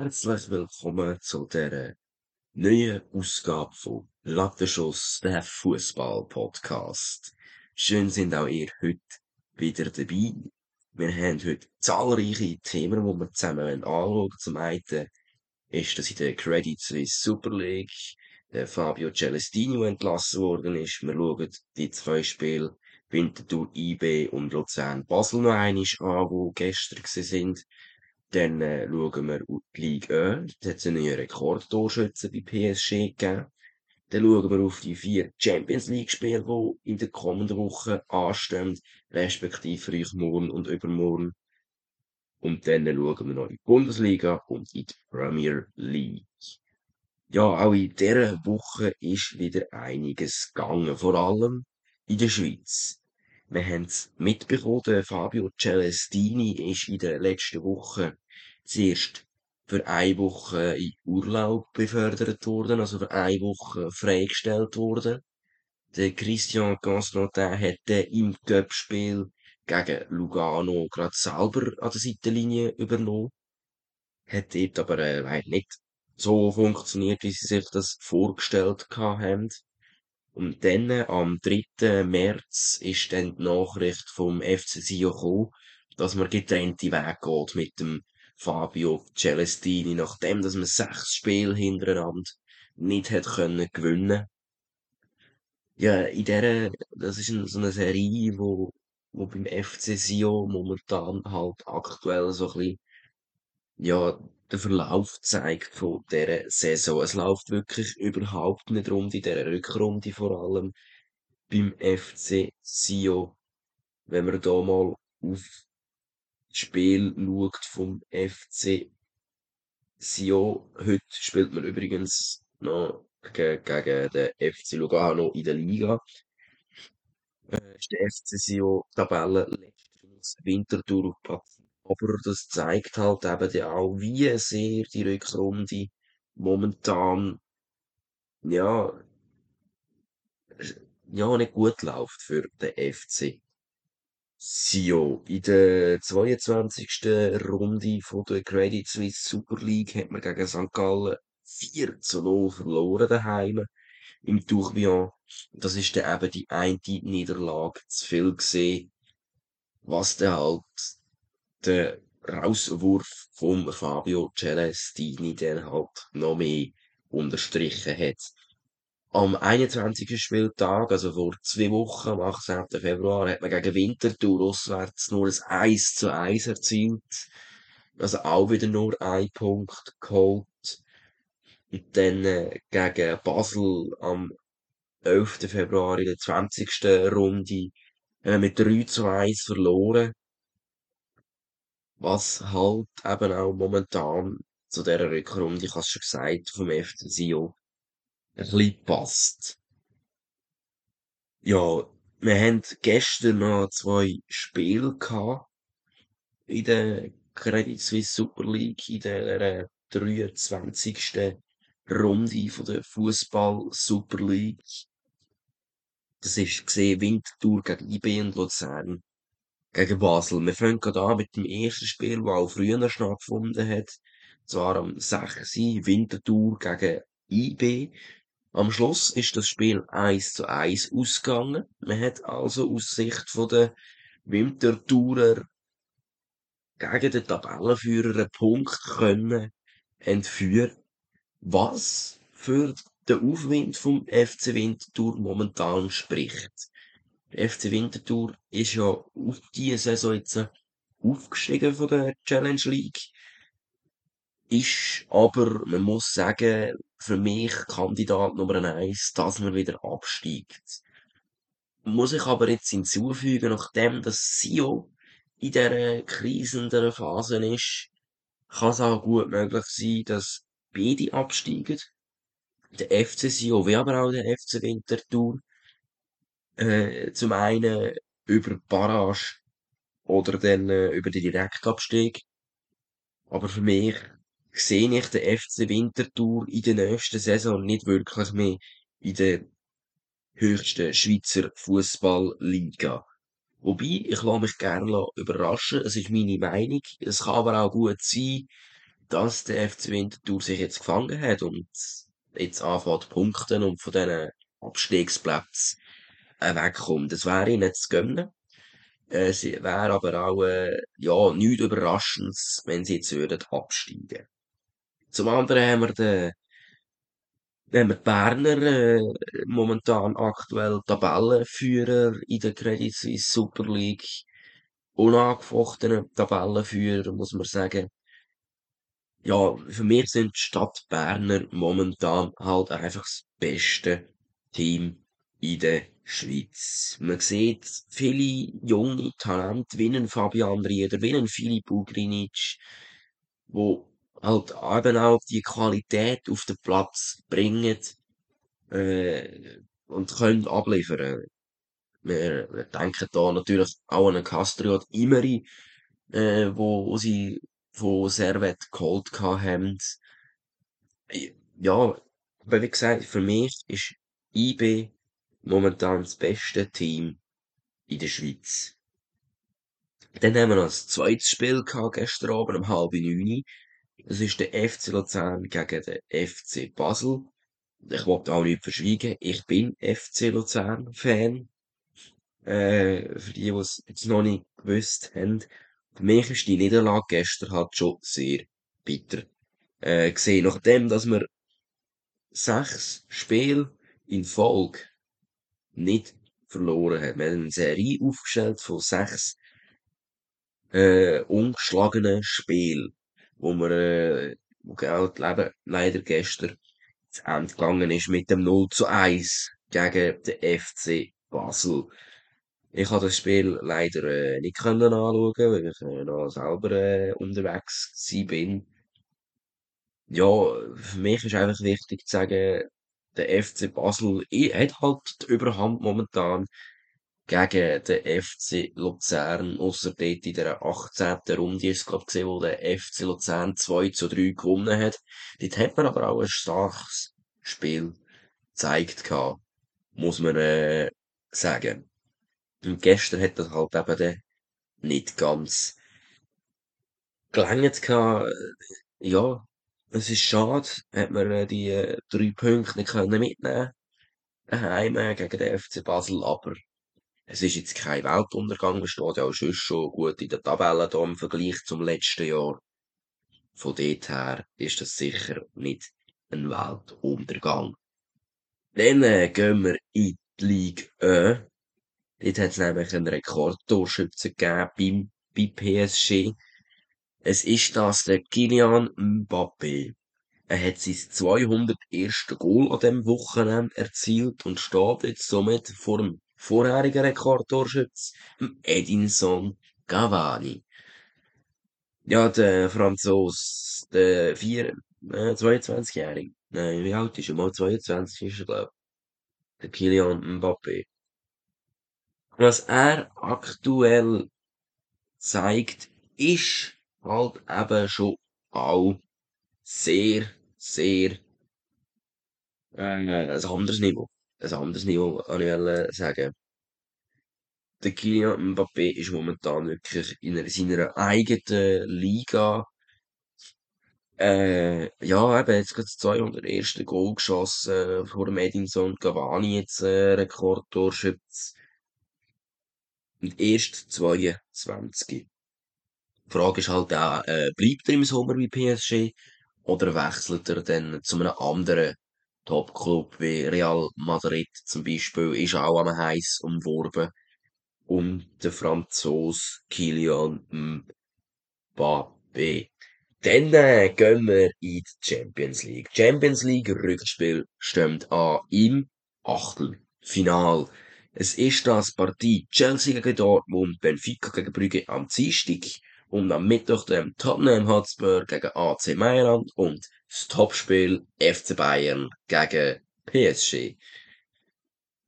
Herzlich willkommen zu dieser neuen Ausgabe von Lattenschuss, der Fußball-Podcast. Schön sind auch ihr heute wieder dabei. Wir haben heute zahlreiche Themen, die wir zusammen anschauen. Zum einen ist, dass in der Credit Suisse Super League der Fabio Celestino entlassen worden ist. Wir schauen die zwei Spiele Winterthur IB und Luzern Basel noch einmal an, die gestern sind. Dann äh, schauen wir auf die Ligue 1. Da hat es einen neuen Rekordtorschützen bei PSG gegeben. Dann schauen wir auf die vier Champions League Spiele, die in der kommenden Woche anstehen, respektive für euch morgen und übermorgen. Und dann schauen wir noch in die Bundesliga und in die Premier League. Ja, auch in dieser Woche ist wieder einiges gegangen, vor allem in der Schweiz. Wir haben es mitbekommen, Fabio Celestini ist in der letzten Woche zuerst für eine Woche in Urlaub befördert worden, also für eine Woche freigestellt worden. Der Christian Constantin hätte im Cup-Spiel gegen Lugano gerade selber an der Seitenlinie übernommen. Hat dort aber äh, nicht so funktioniert, wie sie sich das vorgestellt haben. Und dann, am 3. März, ist dann die Nachricht vom FC Sion gekommen, dass man getrennte Weg geht mit dem Fabio Celestini, nachdem, dass man sechs Spiele hintereinander nicht hat können gewinnen. Ja, in der, das ist so eine Serie, wo, wo beim FC Sion momentan halt aktuell so ein bisschen, ja, der Verlauf zeigt von dieser Saison. Es läuft wirklich überhaupt nicht rund in dieser Rückrunde vor allem beim FC Sion. Wenn man da mal auf das Spiel schaut vom FC Sion. Heute spielt man übrigens noch gegen, den FC Lugano in der Liga. Äh, ist der FC Sion Tabelle letztens Winterthur auf Platz aber das zeigt halt eben auch, wie sehr die Rückrunde momentan, ja, ja, nicht gut läuft für den FC. Sio, in der 22. Runde von der Credit Suisse Super League hat man gegen St. Gallen 4 zu 0 verloren daheim im Tourbillon. Das ist dann eben die eine Niederlage zu viel gesehen, was dann halt der Rauswurf vom Fabio Celestini dann halt noch mehr unterstrichen hat. Am 21. Spieltag, also vor zwei Wochen, am 18. Februar, hat man gegen Winterthur auswärts nur ein 1 zu 1 erzielt. Also auch wieder nur ein Punkt geholt. Und dann äh, gegen Basel am 11. Februar in der 20. Runde äh, mit 3 zu 1 verloren was halt eben auch momentan zu dieser Rückrunde, ich habe schon gesagt, vom FC Sion ein bisschen passt. Ja, wir haben gestern noch zwei Spiele gehabt in der Credit Suisse Super League, in der 23. Runde von der Fußball Super League. Das ist gesehen Winterthur gegen IB und Luzern gegen Basel. Wir fangen an mit dem ersten Spiel, das auch früher stattgefunden hat. Zwar am 6. Winterthur gegen IB. Am Schluss ist das Spiel 1 zu 1 ausgegangen. Man hat also aus Sicht der Winterthurer gegen den Tabellenführer einen Punkt können entführen, was für den Aufwind vom FC Winterthur momentan spricht. Der FC Winterthur ist ja auf diese Saison jetzt aufgestiegen von der Challenge League. Ist aber, man muss sagen, für mich Kandidat Nummer eins, dass man wieder absteigt. Muss ich aber jetzt hinzufügen, nachdem das Sio in dieser krisenden Phase ist, kann es auch gut möglich sein, dass beide absteigen. Der FC Sio, wie aber auch der FC Winterthur. Äh, zum einen über Barrage oder dann äh, über den Direktabstieg. Aber für mich sehe ich den FC Winterthur in der nächsten Saison nicht wirklich mehr in der höchsten Schweizer Fußballliga. Wobei, ich lasse mich gerne überraschen, es ist meine Meinung. Es kann aber auch gut sein, dass der FC Winterthur sich jetzt gefangen hat und jetzt anfängt punkten und von diesen Abstiegsplätzen wegkommt. Das wäre ihnen zu gönnen. Äh, Es wäre aber auch, äh, ja, nichts Überraschendes, wenn sie jetzt würden absteigen. Zum anderen haben wir den, haben wir die Berner, äh, momentan aktuell Tabellenführer in der Credit Suisse Super League. Unangefochtener Tabellenführer, muss man sagen. Ja, für mich sind die Stadt Berner momentan halt einfach das beste Team in der Schweiz. Man sieht viele junge Talente, wie einen Fabian Rieder, wie einen Filip Ugrinic, wo halt eben auch die Qualität auf den Platz bringen, äh, und können abliefern. Wir, wir denken da natürlich auch an einen Castriot Imeri, äh, wo, wo sie von Servet geholt haben. Ja, aber wie gesagt, für mich ist IB momentan das beste Team in der Schweiz. Dann haben wir noch ein zweites Spiel gehabt, gestern Abend um halb neun. Das ist der FC Luzern gegen den FC Basel. Ich wollte auch nicht verschweigen, ich bin FC Luzern Fan. Äh, für die, die es jetzt noch nicht gewusst haben. Für mich ist die Niederlage gestern halt schon sehr bitter. Äh, gesehen, nachdem, dass wir sechs Spiele in Folge nicht verloren haben. Wir haben eine Serie aufgestellt von sechs äh, ungeschlagenen Spielen, wo wir, äh, wo halt leben, leider gestern zu Ende gegangen ist mit dem 0 zu 1 gegen den FC Basel. Ich habe das Spiel leider äh, nicht können anschauen, weil ich äh, noch selber äh, unterwegs bin. Ja, für mich ist einfach wichtig zu sagen, der FC Basel i- hat halt die Überhand momentan gegen den FC Luzern, ausser dort in der 18. Runde ist es, glaub, gesehen, wo der FC Luzern 2 zu 3 gewonnen hat. Dort hat man aber auch ein starkes Spiel gezeigt gehabt, muss man äh, sagen. Und gestern hat das halt eben nicht ganz gelangt gehabt. Ja, es ist schade, hat man äh, die äh, drei Punkte nicht können mitnehmen daheim äh, gegen den FC Basel, aber es ist jetzt kein Weltuntergang, wir stehen ja auch sonst schon gut in der Tabelle da im Vergleich zum letzten Jahr. Von dort her ist das sicher nicht ein Weltuntergang. Dann äh, gehen wir in die Ligue 1. Dort hat es nämlich einen Rekordtorschütze gegeben beim, bei PSG. Es ist das der Kylian Mbappé. Er hat sein 201. Goal an diesem Wochenende erzielt und steht jetzt somit vor dem vorherigen Rekordtorschütz, Edinson Cavani. Ja, der Franzos, der vier, äh, 22-Jährige. Nein, wie alt ist er? Mal 22 ist er, glaub. Der Kylian Mbappé. Was er aktuell zeigt, ist halt eben schon auch sehr, sehr äh, ein anderes Niveau. Ein anderes Niveau, kann ich sagen. Der Kylian Mbappé ist momentan wirklich in seiner eigenen Liga. Äh, ja, eben, jetzt gerade das 201. Goal geschossen, vor dem Edinson Cavani jetzt, äh, Rekordtorschütz. Und erst 22. Frage ist halt auch, äh, bleibt er im Sommer bei PSG oder wechselt er dann zu einem anderen Top-Club wie Real Madrid zum Beispiel, ist auch am heiß umworben um den Franzos Kylian Mbappé. Dann äh, gehen wir in die Champions League. Champions League Rückspiel stimmt an im Achtelfinal. Es ist das Partie Chelsea gegen Dortmund, Benfica gegen Brügge am Dienstag und am Mittwoch dem Tottenham Hotspur gegen AC Mailand und das Topspiel FC Bayern gegen PSG.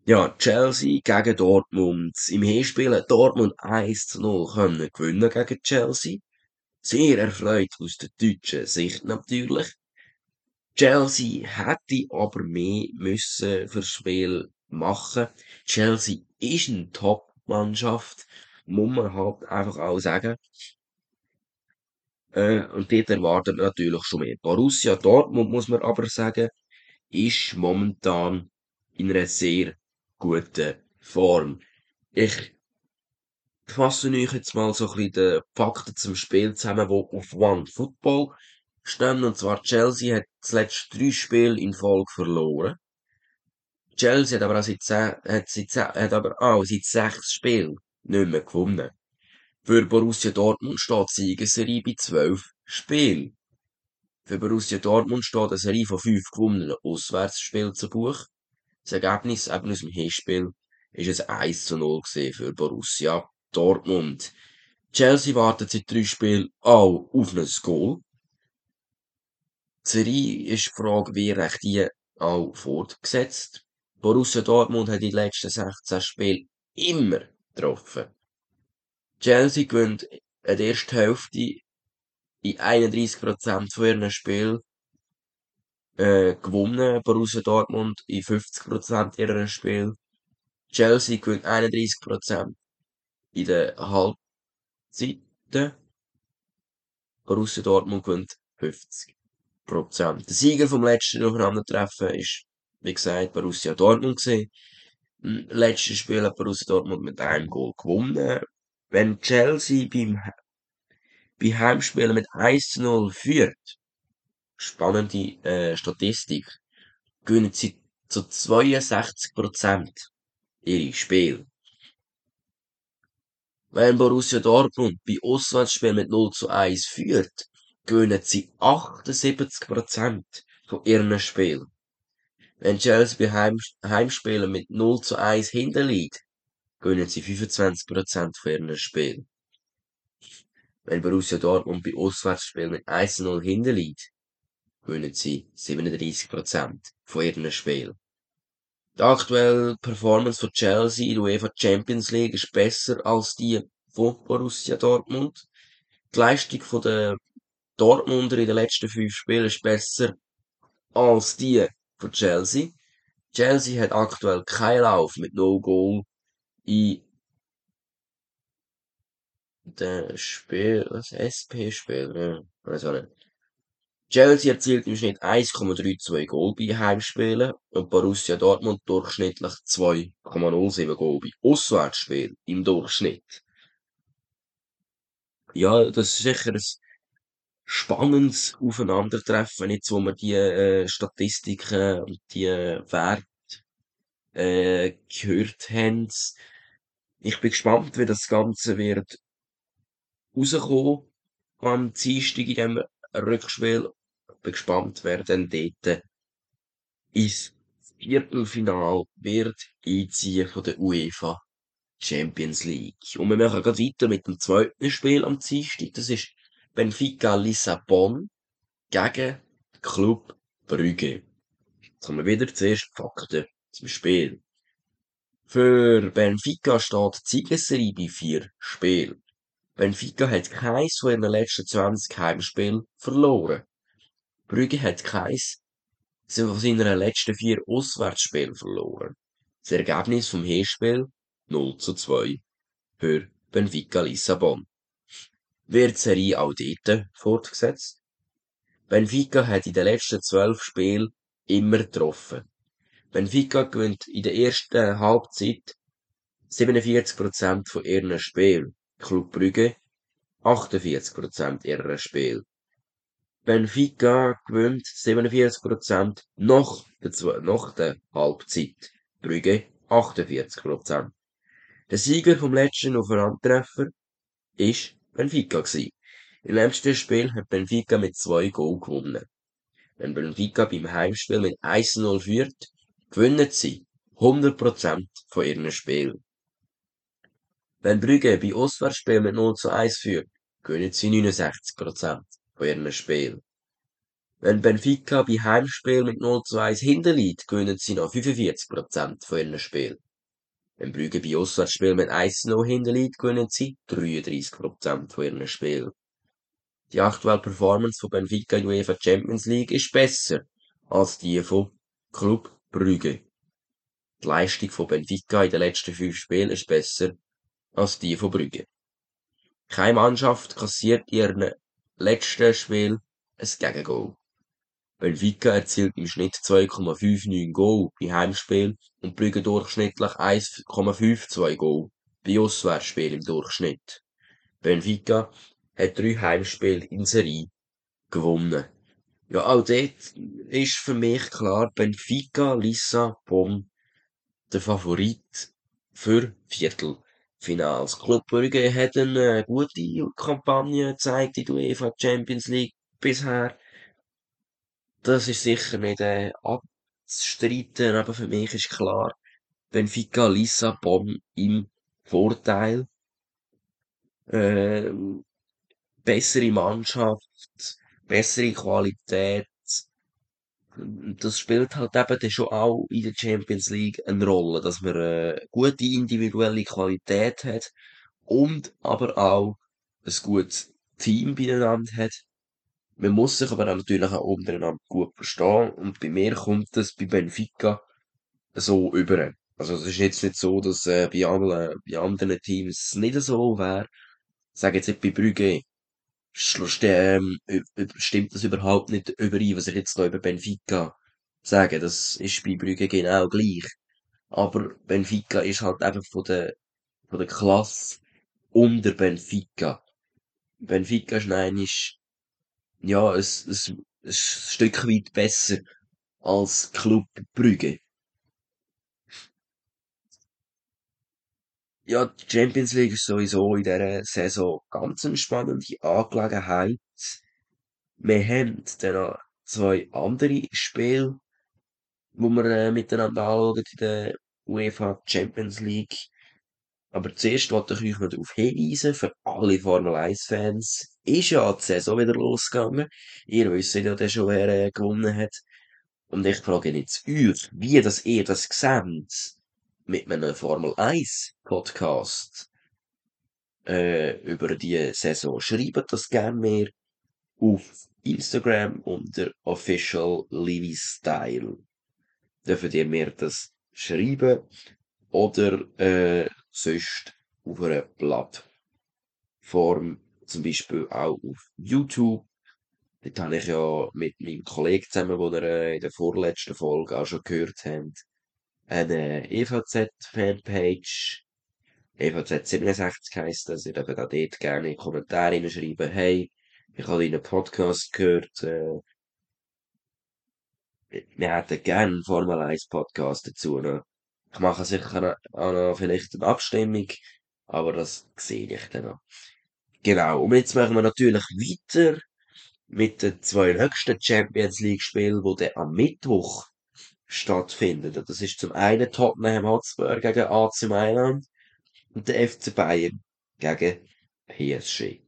Ja, Chelsea gegen Dortmund. Im Hinspiel hat Dortmund 1 zu 0 können gewinnen gegen Chelsea. Sehr erfreut aus der deutschen Sicht natürlich. Chelsea hätte aber mehr müssen fürs Spiel machen. Chelsea ist eine Top-Mannschaft, muss man halt einfach auch sagen. Äh, und dort erwartet man natürlich schon mehr. Borussia Dortmund, muss man aber sagen, ist momentan in einer sehr guten Form. Ich fasse euch jetzt mal so ein bisschen die Fakten zum Spiel zusammen, die auf One Football stehen. Und zwar Chelsea hat zuletzt drei Spiele in Folge verloren. Chelsea hat aber auch seit, zehn, hat seit, zehn, hat aber auch seit sechs Spielen nicht mehr gewonnen. Für Borussia Dortmund steht die Siegesserie bei zwölf Spielen. Für Borussia Dortmund steht eine Serie von fünf gewonnenen Auswärtsspielen zu Buch. Das Ergebnis eben aus dem Hinspiel ist ein 1 zu 0 für Borussia Dortmund. Chelsea wartet seit drei Spielen auch auf ein Goal. Die Serie ist die Frage, wie recht die auch fortgesetzt. Borussia Dortmund hat in den letzten 16 Spielen immer getroffen. Chelsea gewinnt in der ersten Hälfte in 31% von ihren Spielen äh, gewonnen. Borussia Dortmund in 50% ihrer Spiele. Chelsea gewinnt 31% in der Halbzeiten. Borussia Dortmund gewinnt 50%. Der Sieger vom letzten Aufeinandertreffen ist, wie gesagt, Borussia Dortmund gewesen. Im Spiel hat Borussia Dortmund mit einem Goal gewonnen. Wenn Chelsea beim, bei Heimspielen mit 1-0 führt, spannende äh, Statistik, gewinnen sie zu 62% ihre Spiele. Wenn Borussia Dortmund bei Auswärtsspielen mit 0 zu 1 führt, gewinnen sie 78% von ihren Spielen. Wenn Chelsea bei Heim Heimspielen mit 0 zu 1 hinterliegt, gewinnen sie 25% von ihren Spielen. Wenn Borussia Dortmund bei Auswärtsspielen mit 1 zu 0 hinterliegt, gewinnen sie 37% von ihren Spielen. Die aktuelle Performance von Chelsea in der UEFA Champions League ist besser als die von Borussia Dortmund. Die Leistung der Dortmunder in den letzten fünf Spielen ist besser als die von Chelsea. Chelsea hat aktuell keinen Lauf mit No Goal in den Spiel, was SP-Spiel, ja, weiß auch nicht. Chelsea erzielt im Schnitt 1,32 Goal bei Heimspielen und Borussia Dortmund durchschnittlich 2,07 Goal bei Auswärtsspielen im Durchschnitt. Ja, das ist sicher ein spannendes Aufeinandertreffen, jetzt wo wir die äh, Statistiken und die äh, Werte äh, gehört haben. Ich bin gespannt, wie das Ganze wird rauskommen am Dienstag in diesem Rückspiel bin gespannt, wer denn dort ins Viertelfinal wird einziehen von der UEFA Champions League. Und wir machen gerade weiter mit dem zweiten Spiel am Dienstag. Das ist Benfica Lissabon gegen Club Brügge. Jetzt kommen wir wieder zuerst Fakten zum Spiel. Für Benfica steht die Siegesserie bei vier Spielen. Benfica hat keins von ihren letzten 20 Heimspielen verloren. Brügge hat keins von seinen letzten vier Auswärtsspielen verloren. Das Ergebnis vom Hinspiel 0 zu 2 für Benfica Lissabon. Wird die Serie auch dort fortgesetzt? Benfica hat in den letzten zwölf Spielen immer getroffen. Benfica gewinnt in der ersten Halbzeit 47% von ihren Spielen. Club Brügge 48% ihrer Spiele. Benfica gewinnt 47% nach der, nach der Halbzeit. Brügge 48%. Der Sieger vom letzten Aufeinandertreffer ist Benfica gewesen. Im letzten Spiel hat Benfica mit zwei Goal gewonnen. Wenn Benfica beim Heimspiel mit 1-0 führt, gewinnen sie 100% von ihren Spielen. Wenn Brügge bei Auswärtsspielen mit 0 zu 1 führt, gewinnen sie 69% von ihren Spielen. Wenn Benfica bei Heimspielen mit 0 zu 1 hinterliegt, gewinnen sie noch 45% von ihren Spielen. Wenn Brügge bei Auswärtsspielen mit 1 0 hinterliegt, gewinnen sie 33% von ihren Spielen. Die aktuelle Performance von Benfica in UEFA Champions League ist besser als die von Club Brügge. Die Leistung von Benfica in den letzten fünf Spielen ist besser als die von Brügge. Keine Mannschaft kassiert ihren letzten Spiel ein Gegengoal. Benfica erzielt im Schnitt 2,59 Goal bei Heimspiel und Brügge durchschnittlich 1,52 Goal bei Auswärtsspiel im Durchschnitt. Benfica hat drei Heimspiele in Serie gewonnen. Ja, auch dort ist für mich klar, Benfica, Lissabon, der Favorit für Viertelfinals. Club Brügge hat eine gute Kampagne gezeigt in der UEFA Champions League bisher. Das ist sicher nicht äh, abzustreiten, aber für mich ist klar, Benfica Lissabon im Vorteil. Äh, bessere Mannschaft, bessere Qualität. Das spielt halt eben dann schon auch in der Champions League eine Rolle, dass man eine gute individuelle Qualität hat und aber auch ein gutes Team beieinander hat. Man muss sich aber auch natürlich auch untereinander gut verstehen und bei mir kommt das bei Benfica so über. Also es ist jetzt nicht so, dass äh, bei, allen, bei anderen Teams es nicht so wäre. Ich sage jetzt nicht bei Brügge, stimmt das überhaupt nicht überein, was ich jetzt da über Benfica sage. Das ist bei Brügge genau gleich. Aber Benfica ist halt einfach von der, von der Klasse unter Benfica. Benfica ist nein, ist, ja, es, es, ein Stück weit besser als Club Brügge. Ja, die Champions League ist sowieso in dieser Saison ganz eine spannende Angelegenheit. Wir haben dann noch zwei andere Spiele, wo wir äh, miteinander anschauen in der UEFA Champions League. Aber zuerst wollte ich euch noch darauf hinweisen, für alle Formel 1 Fans ist ja die Saison wieder losgegangen. Ihr wisst ja schon, wer äh, gewonnen hat. Und ich frage jetzt euch, wie das ihr das seht mit einem Formel 1 Podcast äh, über die Saison. Schreibt das gerne mir auf Instagram unter Official Livy Style. Dürft ihr mir das schreiben oder äh, sonst auf einer Plattform, zum Beispiel auch auf YouTube. Dort habe ich ja mit meinem Kollegen zusammen, den ihr äh, in der vorletzten Folge auch schon gehört habt, eine EVZ-Fanpage. EVZ67 heisst das. Ihr dürft auch dort gerne Kommentare hineinschreiben, hey, ich habe deinen Podcast gehört, äh, wir hätten gerne einen Formel 1 Podcast dazu. Ne? Ich mache sicher auch noch vielleicht eine Abstimmung, aber das sehe ich dann noch. Genau, und jetzt machen wir natürlich weiter mit den zwei nächsten Champions League Spielen, die dann am Mittwoch stattfinden. Das ist zum einen Tottenham Hotspur gegen AC Mailand und der FC Bayern gegen PSG.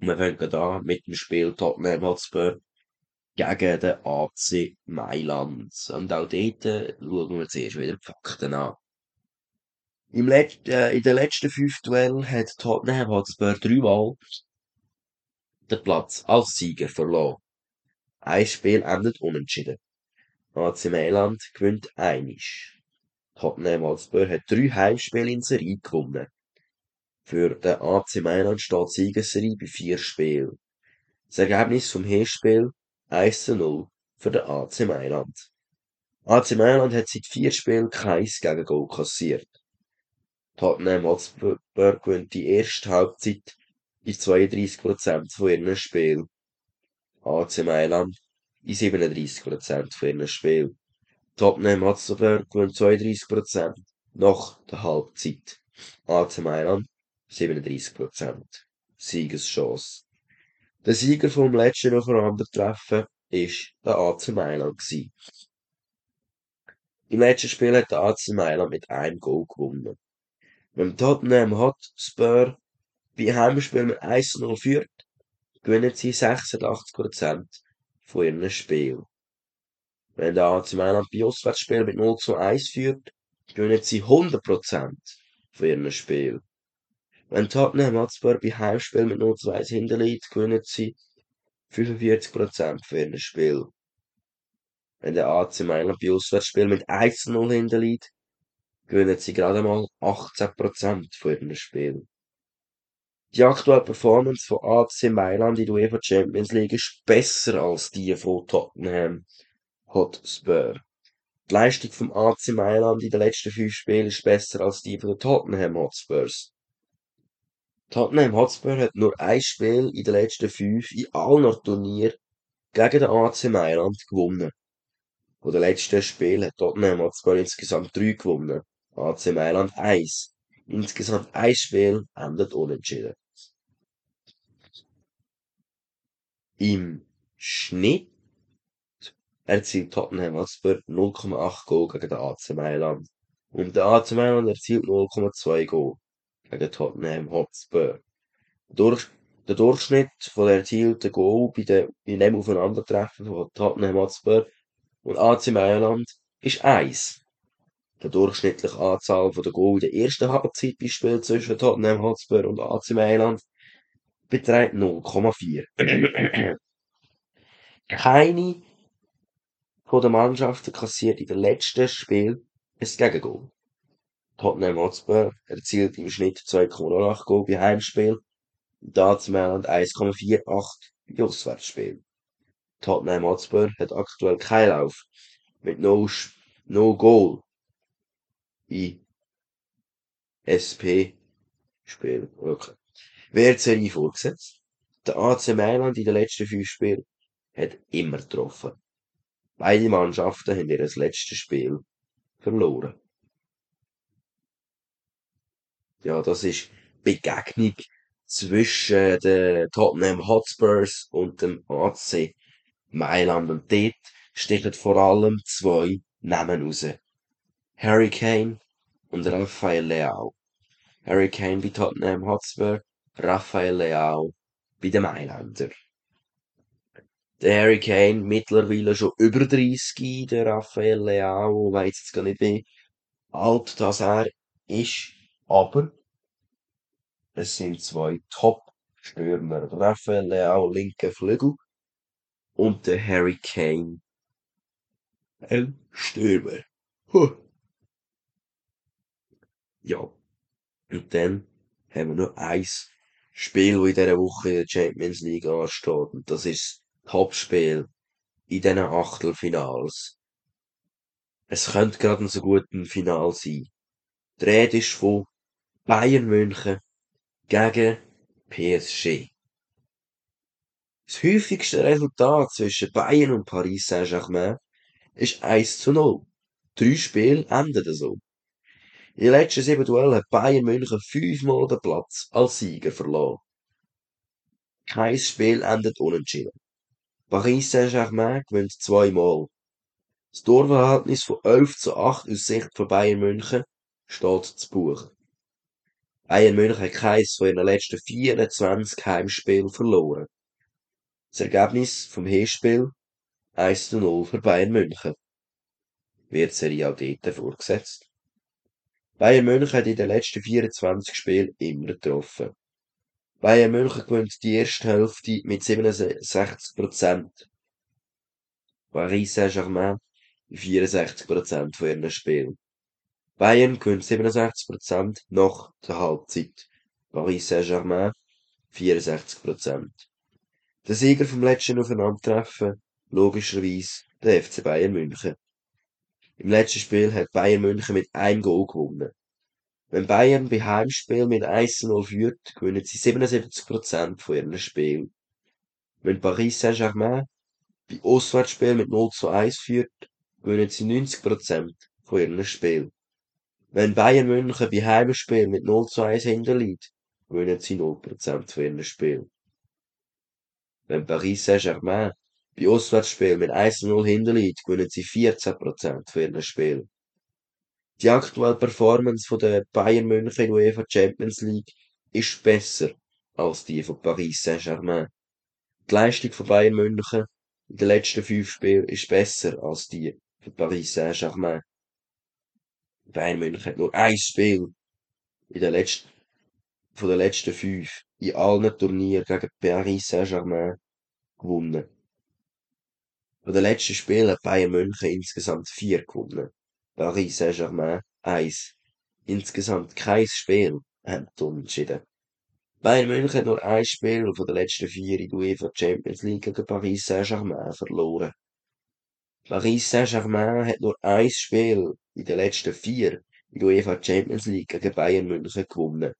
Und wir fangen da mit dem Spiel Tottenham Hotspur gegen den AC Mailand. Und auch dort äh, schauen wir zuerst wieder die Fakten an. Im Let äh, in den letzten fünf Duellen hat Tottenham Hotspur dreimal den Platz als Sieger verloren. Ein Spiel endet unentschieden. AC Mailand gewinnt einisch. Tottenham Hotspur hat drei Heimspiele in Serie gewonnen. Für den AC Mailand steht Siegesserie bei vier Spielen. Das Ergebnis vom Hinspiel 1 zu 0 für den AC Mailand. AC Mailand hat seit vier Spielen kein Gegengol kassiert. Tottenham Hotspur gewinnt die erste Halbzeit in 32% von ihren Spielen. AC Mailand in 37% von ihren Spielen. Tottenham Hotspur gewinnt 32% nach der Halbzeit. AC Mailand 37% Siegeschance. Der Sieger vom letzten Aufeinandertreffen ist der AC Mailand. Im letzten Spiel hat der AC Mailand mit einem Goal gewonnen. Wenn Tottenham Hotspur bei Heimspiel mit 1-0 führt, gewinnen sie 86% von ihren Spielen. Wenn der AC Mailand bei Auswärtsspielen mit 0 zu 1 führt, gewinnen sie 100% von ihren Spielen. Wenn Tottenham Hotspur bei Heimspielen mit 0 zu 1 hinterliegt, gewinnen sie 45% von ihren Spielen. Wenn der AC Mailand bei Auswärtsspielen mit 1 zu 0 hinterliegt, gewinnen sie gerade mal 18% von ihren Spielen. Die aktuelle Performance von AC Mailand in der UEFA Champions League ist besser als die von Tottenham Hotspur. Die Leistung vom AC Mailand in den letzten fünf Spielen ist besser als die von den Tottenham Hotspurs. Tottenham Hotspur hat nur ein Spiel in den letzten fünf in allen Turnieren gegen den AC Mailand gewonnen. Von den letzten Spielen hat Tottenham Hotspur insgesamt drei gewonnen, AC Mailand eins. Insgesamt ein Spiel endet unentschieden. Im Schnitt erzielt Tottenham Hotspur 0,8 Goal gegen den AC Mailand. Und der AC Mailand erzielt 0,2 Goal gegen Tottenham Hotspur. Durch, der Durchschnitt von der erzielten Goal bei, den, bei dem Aufeinandertreffen von Tottenham Hotspur und AC Mailand ist 1. Die durchschnittliche Anzahl der Goal in der ersten Halbzeit bei Spiel zwischen Tottenham Hotspur und AC Mailand beträgt 0,4. Keine von den Mannschaften kassiert in den letzten Spiel ein Gegengoal. Tottenham Hotspur erzielt im Schnitt 2,08 Goal bei Heimspiel AC Mailand 1,48 bei Auswärtsspiel. Tottenham Hotspur hat aktuell keinen Lauf mit no, no Goal in SP-Spiel. Okay. WRC vorgesetzt. Der AC Mailand in den letzten fünf Spielen hat immer getroffen. Beide Mannschaften haben ihr letztes Spiel verloren. Ja, das ist Begegnung zwischen den Tottenham Hotspurs und dem AC Mailand. Und dort stechen vor allem zwei Namen raus. Harry Kane und Raphael Leao. Harry Kane bei Tottenham Hotspur, Raphael Leao bei den Mailänder. Der Harry Kane mittlerweile schon über 30, der Raphael Leao weiß jetzt gar nicht wie alt das er ist, aber es sind zwei Top-Stürmer. Raphael Leao linker Flügel und der Harry Kane ein Stürmer. Huh. Ja. Und dann haben wir noch eins Spiel, das in dieser Woche in der Champions League ansteht. Und das ist das Topspiel in diesen Achtelfinals. Es könnte gerade so gut ein Final sein. Die Rede ist von Bayern München gegen PSG. Das häufigste Resultat zwischen Bayern und Paris Saint-Germain ist 1 zu 0. Drei Spiele enden so. In den letzten sieben Duellen hat Bayern München fünfmal den Platz als Sieger verloren. Kein Spiel endet unentschieden. Paris Saint-Germain gewinnt zweimal. Das Torverhältnis von 11 zu 8 aus Sicht von Bayern München steht zu Buch. Bayern München hat keins von ihren letzten 24 Heimspielen verloren. Das Ergebnis vom Hinspiel 1 zu 0 für Bayern München. Wird Serie auch dort vorgesetzt. Bayern München hat in den letzten 24 Spielen immer getroffen. Bayern München gewinnt die erste Hälfte mit 67%. Paris Saint-Germain 64% von ihren Spielen. Bayern gewinnt 67% nach der Halbzeit. Paris Saint-Germain 64%. Der Sieger vom letzten Aufeinandertreffen, logischerweise der FC Bayern München. Im letzten Spiel hat Bayern München mit einem Goal gewonnen. Wenn Bayern bei Heimspiel mit 1-0 führt, gewinnen sie 77% von ihren Spielen. Wenn Paris Saint-Germain bei Auswärtsspiel mit 0 zu 1 führt, gewinnen sie 90% von ihren Spielen. Wenn Bayern München bei Heimspiel mit 0 zu 1 hinterliegt, gewinnen sie 0% von ihren Spielen. Wenn Paris Saint-Germain bei Auswärtsspielen mit 1-0 hinterliegt, gewinnen sie 14% von ihren Spielen. Die aktuelle Performance der Bayern München in UEFA Champions League ist besser als die von Paris Saint-Germain. Die Leistung von Bayern München in den letzten fünf Spielen ist besser als die von Paris Saint-Germain. Bayern München hat nur ein Spiel in den letzten, von den letzten fünf in allen Turnieren gegen Paris Saint-Germain gewonnen. Von den letzten Spielen hat Bayern München insgesamt vier gewonnen. Paris Saint-Germain eins. Insgesamt kein Spiel haben unentschieden. Bayern München hat nur ein Spiel von den letzten vier in der UEFA Champions League gegen Paris Saint-Germain verloren. Paris Saint-Germain hat nur ein Spiel in den letzten vier in der UEFA Champions League gegen Bayern München gewonnen.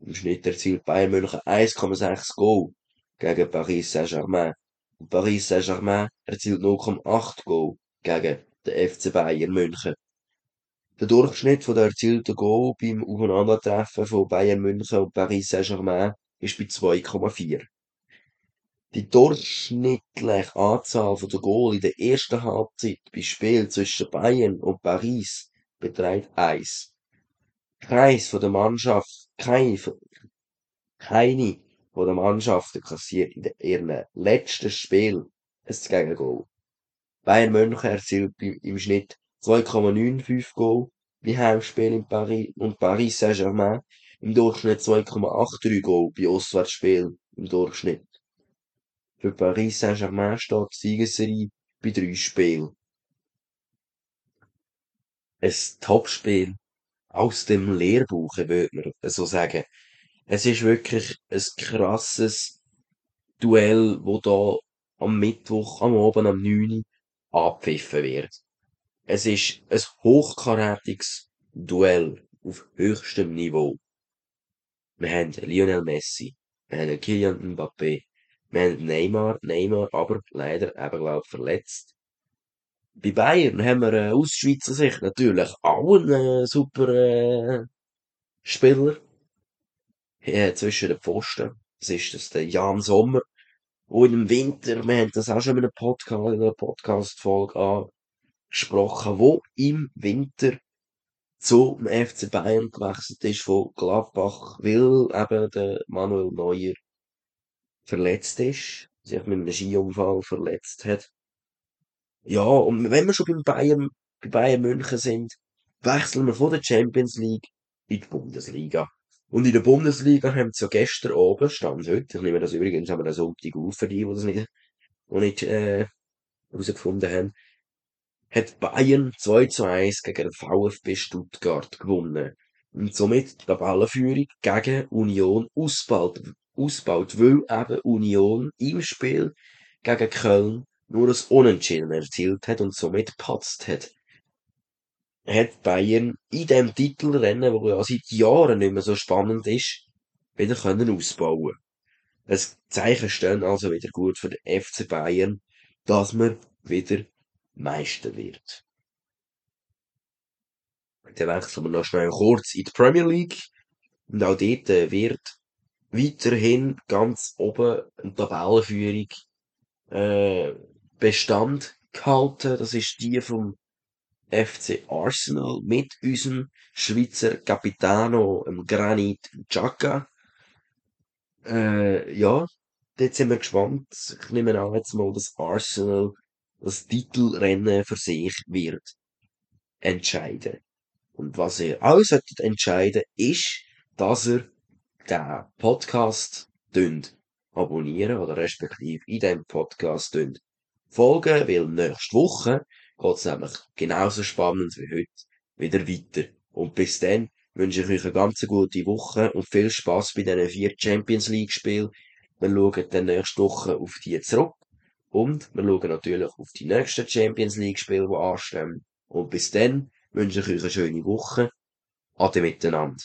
Im Schnitt erzielt Bayern München 1,6 Goal gegen Paris Saint-Germain. Und Paris Saint-Germain erzielt 0,8 Goal gegen den FC Bayern München. Der Durchschnitt der erzielten Goal beim Aufeinandertreffen von Bayern München und Paris Saint-Germain ist bei 2,4. Die durchschnittliche Anzahl der Goal in der ersten Halbzeit bei Spiel zwischen Bayern und Paris beträgt 1. Keins von der Mannschaft, keine, keine von den Mannschaften kassiert in ihrem letzten Spiel ein Gegengol. Bayern München erzielt im Schnitt 2,95 Goal bei Heimspielen in Paris und Paris Saint-Germain im Durchschnitt 2,83 Goal bei Auswärtsspielen im Durchschnitt. Für Paris Saint-Germain steht die Siegesserie bei drei Spielen. Ein Topspiel aus dem Lehrbuch, würde man so sagen. Es ist wirklich ein krasses Duell, wo da am Mittwoch, am Abend, am 9. abpfiffen wird. Es ist ein hochkarätiges Duell auf höchstem Niveau. Wir haben Lionel Messi, wir haben Kylian Mbappé, wir haben Neymar, Neymar aber leider eben, glaub, verletzt. Bei Bayern haben wir äh, aus Schweizer Sicht natürlich auch einen äh, super äh, Spieler äh, zwischen den Pfosten. Das ist das der Jan Sommer. Und im Winter, wir haben das auch schon in einer Podcast, in einer Podcast-Folge angesprochen, wo im Winter zum FC Bayern gewechselt ist von Gladbach, weil eben der Manuel Neuer verletzt ist, sich mit einem Skiunfall verletzt hat. Ja, und wenn wir schon beim Bayern, bei Bayern München sind, wechseln wir von der Champions League in die Bundesliga. Und in der Bundesliga haben sie ja gestern oben, stand heute, ich nehme das übrigens haben wir das Sonntag auf für die, die das nicht, nicht, äh, herausgefunden haben, hat Bayern 2 zu 1 gegen den VfB Stuttgart gewonnen. Und somit die Tabellenführung gegen Union ausbaut, ausbaut, weil eben Union im Spiel gegen Köln nur das Unentschieden erzielt hat und somit patzt hat. Hat Bayern in dem Titelrennen, wo ja seit Jahren nicht mehr so spannend ist, wieder können ausbauen. Es Zeichen stehen also wieder gut für den FC Bayern, dass man wieder Meister wird. Dann wechseln wir noch schnell kurz in die Premier League. Und auch dort äh, wird weiterhin ganz oben eine Tabellenführung äh, Bestand gehalten. Das ist die vom FC Arsenal mit unserem Schweizer Capitano, dem Granit Xhaka. Äh, ja, dort sind wir gespannt. Ich nehme an jetzt mal, dass Arsenal das Titelrennen für sich wird entscheiden. Und was ihr auch solltet entscheiden, ist, dass ihr den Podcast abonnieren oder respektive in dem Podcast folgen, weil nächste Woche geht's nämlich genauso spannend wie heute wieder weiter. Und bis dann wünsche ich euch eine ganz gute Woche und viel Spaß bei diesen vier Champions League Spielen. Wir schauen dann nächste Woche auf die zurück. Und wir schauen natürlich auf die nächsten Champions League Spiele, die anstehen. Und bis dann wünsche ich euch eine schöne Woche. Ade miteinander.